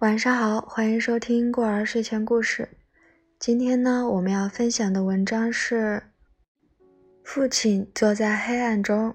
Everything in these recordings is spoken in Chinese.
晚上好，欢迎收听过儿睡前故事。今天呢，我们要分享的文章是《父亲坐在黑暗中》，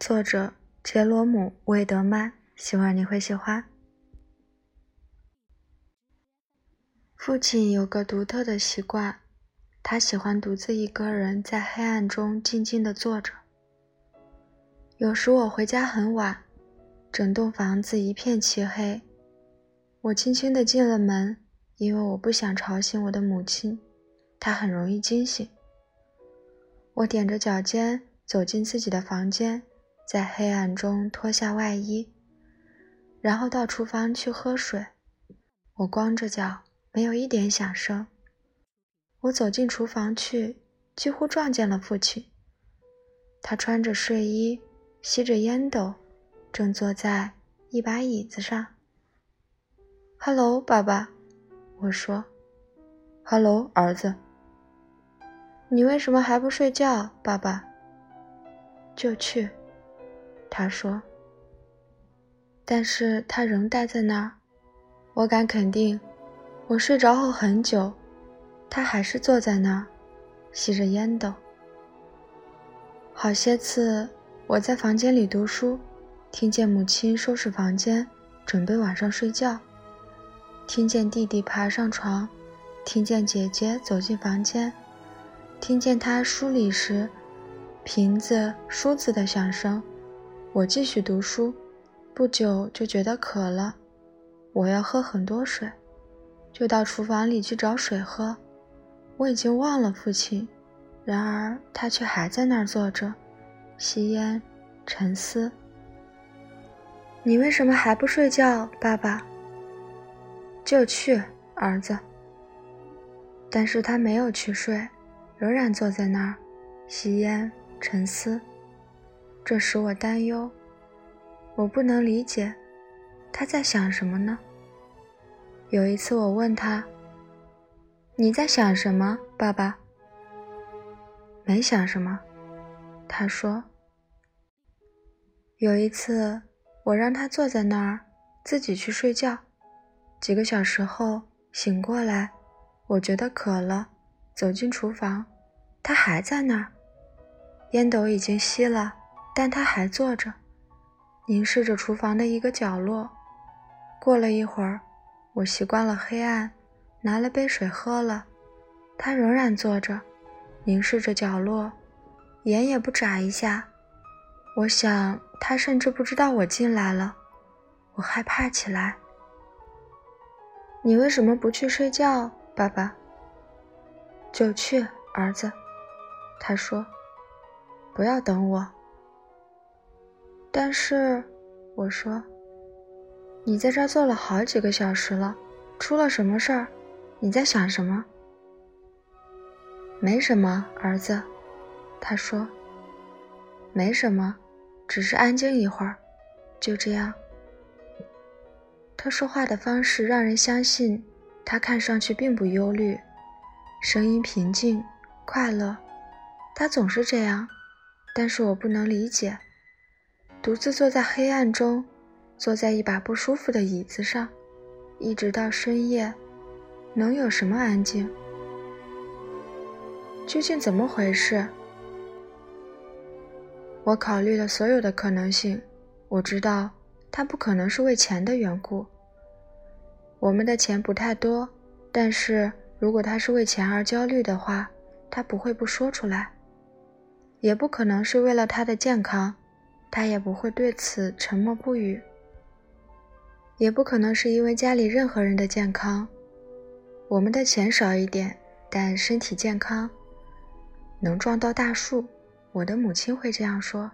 作者杰罗姆·魏德曼。希望你会喜欢。父亲有个独特的习惯，他喜欢独自一个人在黑暗中静静的坐着。有时我回家很晚，整栋房子一片漆黑。我轻轻地进了门，因为我不想吵醒我的母亲，她很容易惊醒。我踮着脚尖走进自己的房间，在黑暗中脱下外衣，然后到厨房去喝水。我光着脚，没有一点响声。我走进厨房去，几乎撞见了父亲。他穿着睡衣，吸着烟斗，正坐在一把椅子上。“Hello，爸爸。”我说。“Hello，儿子。”你为什么还不睡觉，爸爸？就去，他说。但是他仍待在那儿。我敢肯定，我睡着后很久，他还是坐在那儿，吸着烟斗。好些次，我在房间里读书，听见母亲收拾房间，准备晚上睡觉。听见弟弟爬上床，听见姐姐走进房间，听见他梳理时瓶子、梳子的响声。我继续读书，不久就觉得渴了，我要喝很多水，就到厨房里去找水喝。我已经忘了父亲，然而他却还在那儿坐着，吸烟、沉思。你为什么还不睡觉，爸爸？就去，儿子。但是他没有去睡，仍然坐在那儿，吸烟沉思。这使我担忧。我不能理解，他在想什么呢？有一次我问他：“你在想什么，爸爸？”没想什么，他说。有一次我让他坐在那儿，自己去睡觉。几个小时后醒过来，我觉得渴了，走进厨房，他还在那儿，烟斗已经熄了，但他还坐着，凝视着厨房的一个角落。过了一会儿，我习惯了黑暗，拿了杯水喝了，他仍然坐着，凝视着角落，眼也不眨一下。我想他甚至不知道我进来了，我害怕起来。你为什么不去睡觉，爸爸？就去，儿子。他说：“不要等我。”但是，我说：“你在这儿坐了好几个小时了，出了什么事儿？你在想什么？”没什么，儿子。他说：“没什么，只是安静一会儿，就这样。”他说话的方式让人相信，他看上去并不忧虑，声音平静、快乐。他总是这样，但是我不能理解。独自坐在黑暗中，坐在一把不舒服的椅子上，一直到深夜，能有什么安静？究竟怎么回事？我考虑了所有的可能性，我知道。他不可能是为钱的缘故。我们的钱不太多，但是如果他是为钱而焦虑的话，他不会不说出来。也不可能是为了他的健康，他也不会对此沉默不语。也不可能是因为家里任何人的健康。我们的钱少一点，但身体健康，能撞到大树。我的母亲会这样说。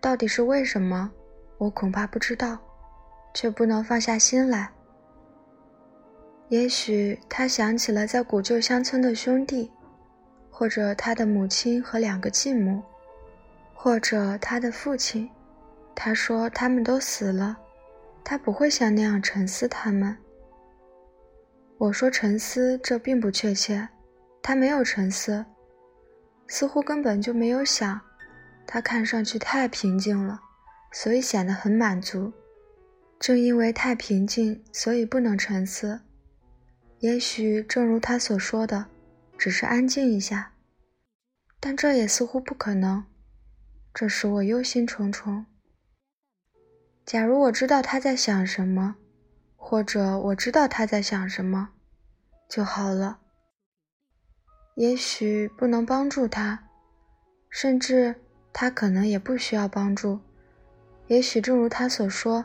到底是为什么？我恐怕不知道，却不能放下心来。也许他想起了在古旧乡村的兄弟，或者他的母亲和两个继母，或者他的父亲。他说他们都死了，他不会像那样沉思他们。我说沉思，这并不确切。他没有沉思，似乎根本就没有想。他看上去太平静了。所以显得很满足，正因为太平静，所以不能沉思。也许正如他所说的，只是安静一下，但这也似乎不可能。这使我忧心忡忡。假如我知道他在想什么，或者我知道他在想什么，就好了。也许不能帮助他，甚至他可能也不需要帮助。也许正如他所说，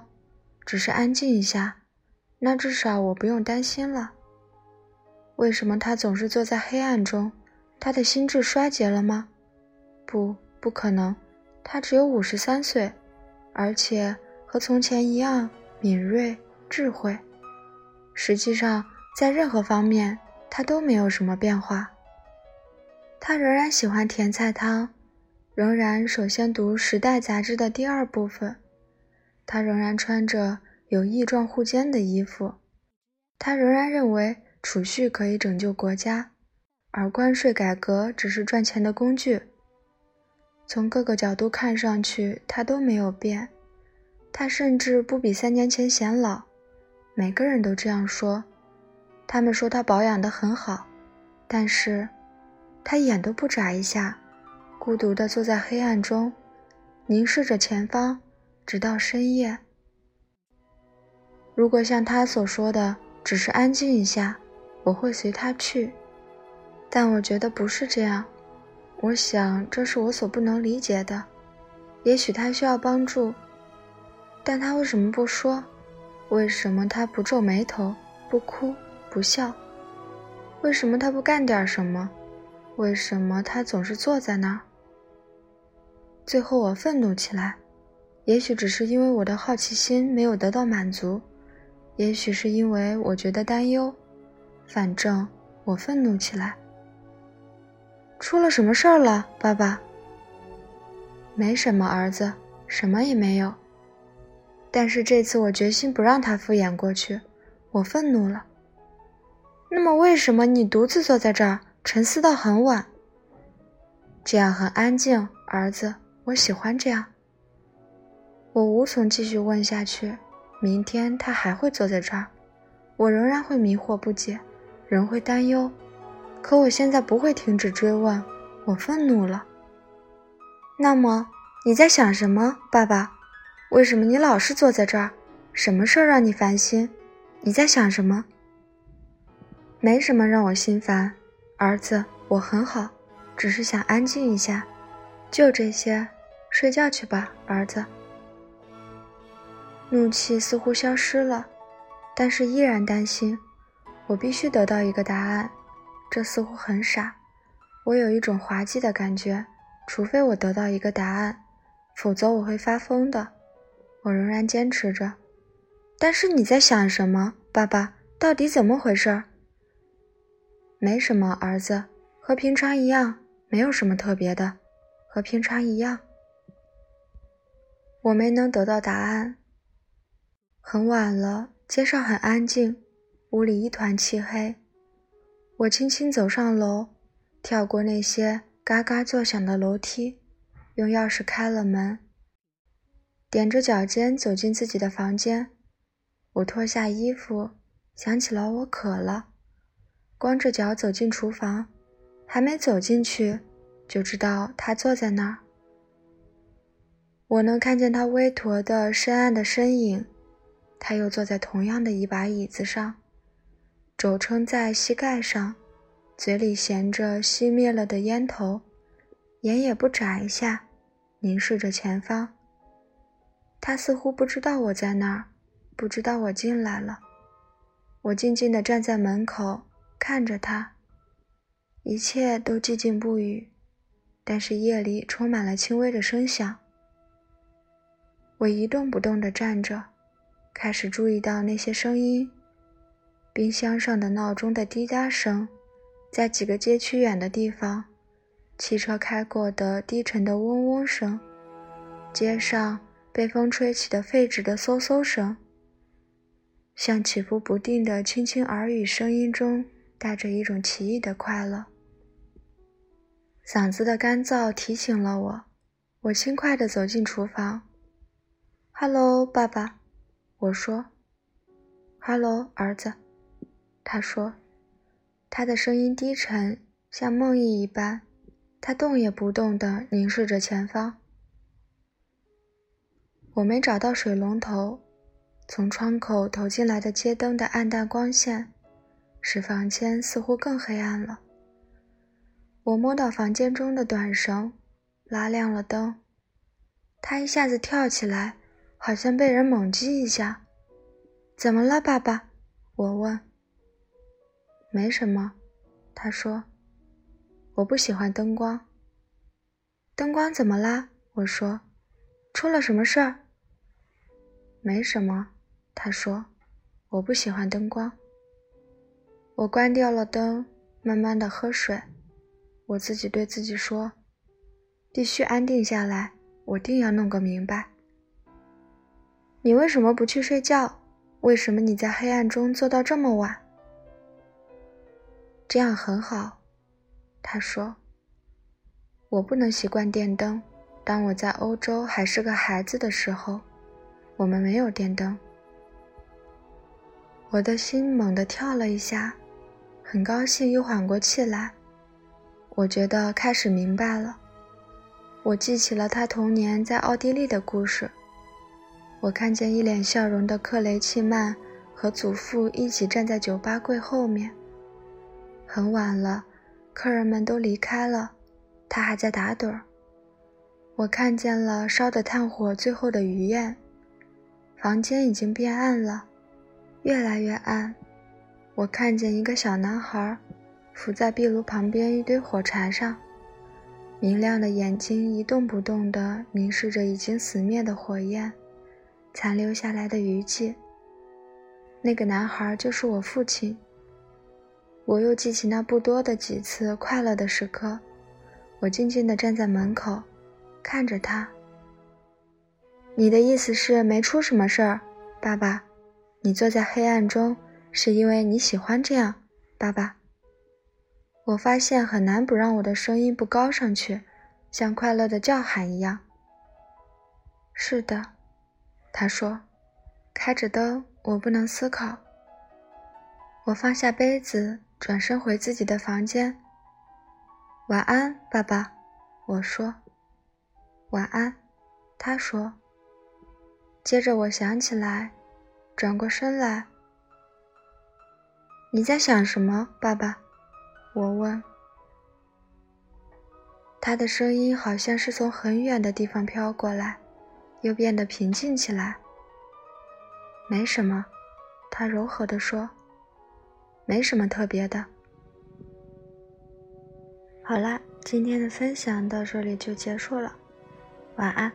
只是安静一下，那至少我不用担心了。为什么他总是坐在黑暗中？他的心智衰竭了吗？不，不可能。他只有五十三岁，而且和从前一样敏锐、智慧。实际上，在任何方面，他都没有什么变化。他仍然喜欢甜菜汤，仍然首先读《时代》杂志的第二部分。他仍然穿着有翼状护肩的衣服。他仍然认为储蓄可以拯救国家，而关税改革只是赚钱的工具。从各个角度看上去，他都没有变。他甚至不比三年前显老。每个人都这样说。他们说他保养得很好，但是。他眼都不眨一下，孤独地坐在黑暗中，凝视着前方，直到深夜。如果像他所说的，只是安静一下，我会随他去。但我觉得不是这样。我想这是我所不能理解的。也许他需要帮助，但他为什么不说？为什么他不皱眉头、不哭、不笑？为什么他不干点什么？为什么他总是坐在那儿？最后我愤怒起来，也许只是因为我的好奇心没有得到满足，也许是因为我觉得担忧。反正我愤怒起来。出了什么事儿了，爸爸？没什么，儿子，什么也没有。但是这次我决心不让他敷衍过去，我愤怒了。那么为什么你独自坐在这儿？沉思到很晚，这样很安静，儿子，我喜欢这样。我无从继续问下去。明天他还会坐在这儿，我仍然会迷惑不解，仍会担忧。可我现在不会停止追问。我愤怒了。那么你在想什么，爸爸？为什么你老是坐在这儿？什么事儿让你烦心？你在想什么？没什么让我心烦。儿子，我很好，只是想安静一下，就这些，睡觉去吧，儿子。怒气似乎消失了，但是依然担心。我必须得到一个答案，这似乎很傻。我有一种滑稽的感觉，除非我得到一个答案，否则我会发疯的。我仍然坚持着。但是你在想什么，爸爸？到底怎么回事？没什么，儿子，和平常一样，没有什么特别的，和平常一样。我没能得到答案。很晚了，街上很安静，屋里一团漆黑。我轻轻走上楼，跳过那些嘎嘎作响的楼梯，用钥匙开了门，踮着脚尖走进自己的房间。我脱下衣服，想起了我渴了。光着脚走进厨房，还没走进去，就知道他坐在那儿。我能看见他微驼的深暗的身影。他又坐在同样的一把椅子上，肘撑在膝盖上，嘴里衔着熄灭了的烟头，眼也不眨一下，凝视着前方。他似乎不知道我在那儿，不知道我进来了。我静静地站在门口。看着他，一切都寂静不语，但是夜里充满了轻微的声响。我一动不动地站着，开始注意到那些声音：冰箱上的闹钟的滴答声，在几个街区远的地方，汽车开过的低沉的嗡嗡声，街上被风吹起的废纸的嗖嗖声，像起伏不定的轻轻耳语声音中。带着一种奇异的快乐，嗓子的干燥提醒了我。我轻快地走进厨房。“Hello，爸爸。”我说哈喽，儿子。”他说，他的声音低沉，像梦呓一般。他动也不动地凝视着前方。我没找到水龙头，从窗口投进来的街灯的暗淡光线，使房间似乎更黑暗了。我摸到房间中的短绳，拉亮了灯。他一下子跳起来，好像被人猛击一下。怎么了，爸爸？我问。没什么，他说。我不喜欢灯光。灯光怎么啦？我说。出了什么事儿？没什么，他说。我不喜欢灯光。我关掉了灯，慢慢的喝水。我自己对自己说：“必须安定下来，我定要弄个明白。”你为什么不去睡觉？为什么你在黑暗中做到这么晚？这样很好，他说。我不能习惯电灯。当我在欧洲还是个孩子的时候，我们没有电灯。我的心猛地跳了一下，很高兴又缓过气来。我觉得开始明白了。我记起了他童年在奥地利的故事。我看见一脸笑容的克雷契曼和祖父一起站在酒吧柜后面。很晚了，客人们都离开了，他还在打盹儿。我看见了烧的炭火最后的余焰，房间已经变暗了，越来越暗。我看见一个小男孩伏在壁炉旁边一堆火柴上，明亮的眼睛一动不动地凝视着已经死灭的火焰，残留下来的余悸。那个男孩就是我父亲。我又记起那不多的几次快乐的时刻，我静静地站在门口，看着他。你的意思是没出什么事儿，爸爸？你坐在黑暗中是因为你喜欢这样，爸爸？我发现很难不让我的声音不高上去，像快乐的叫喊一样。是的，他说，开着灯，我不能思考。我放下杯子。转身回自己的房间。晚安，爸爸，我说。晚安，他说。接着我想起来，转过身来。你在想什么，爸爸？我问。他的声音好像是从很远的地方飘过来，又变得平静起来。没什么，他柔和地说。没什么特别的。好啦，今天的分享到这里就结束了，晚安。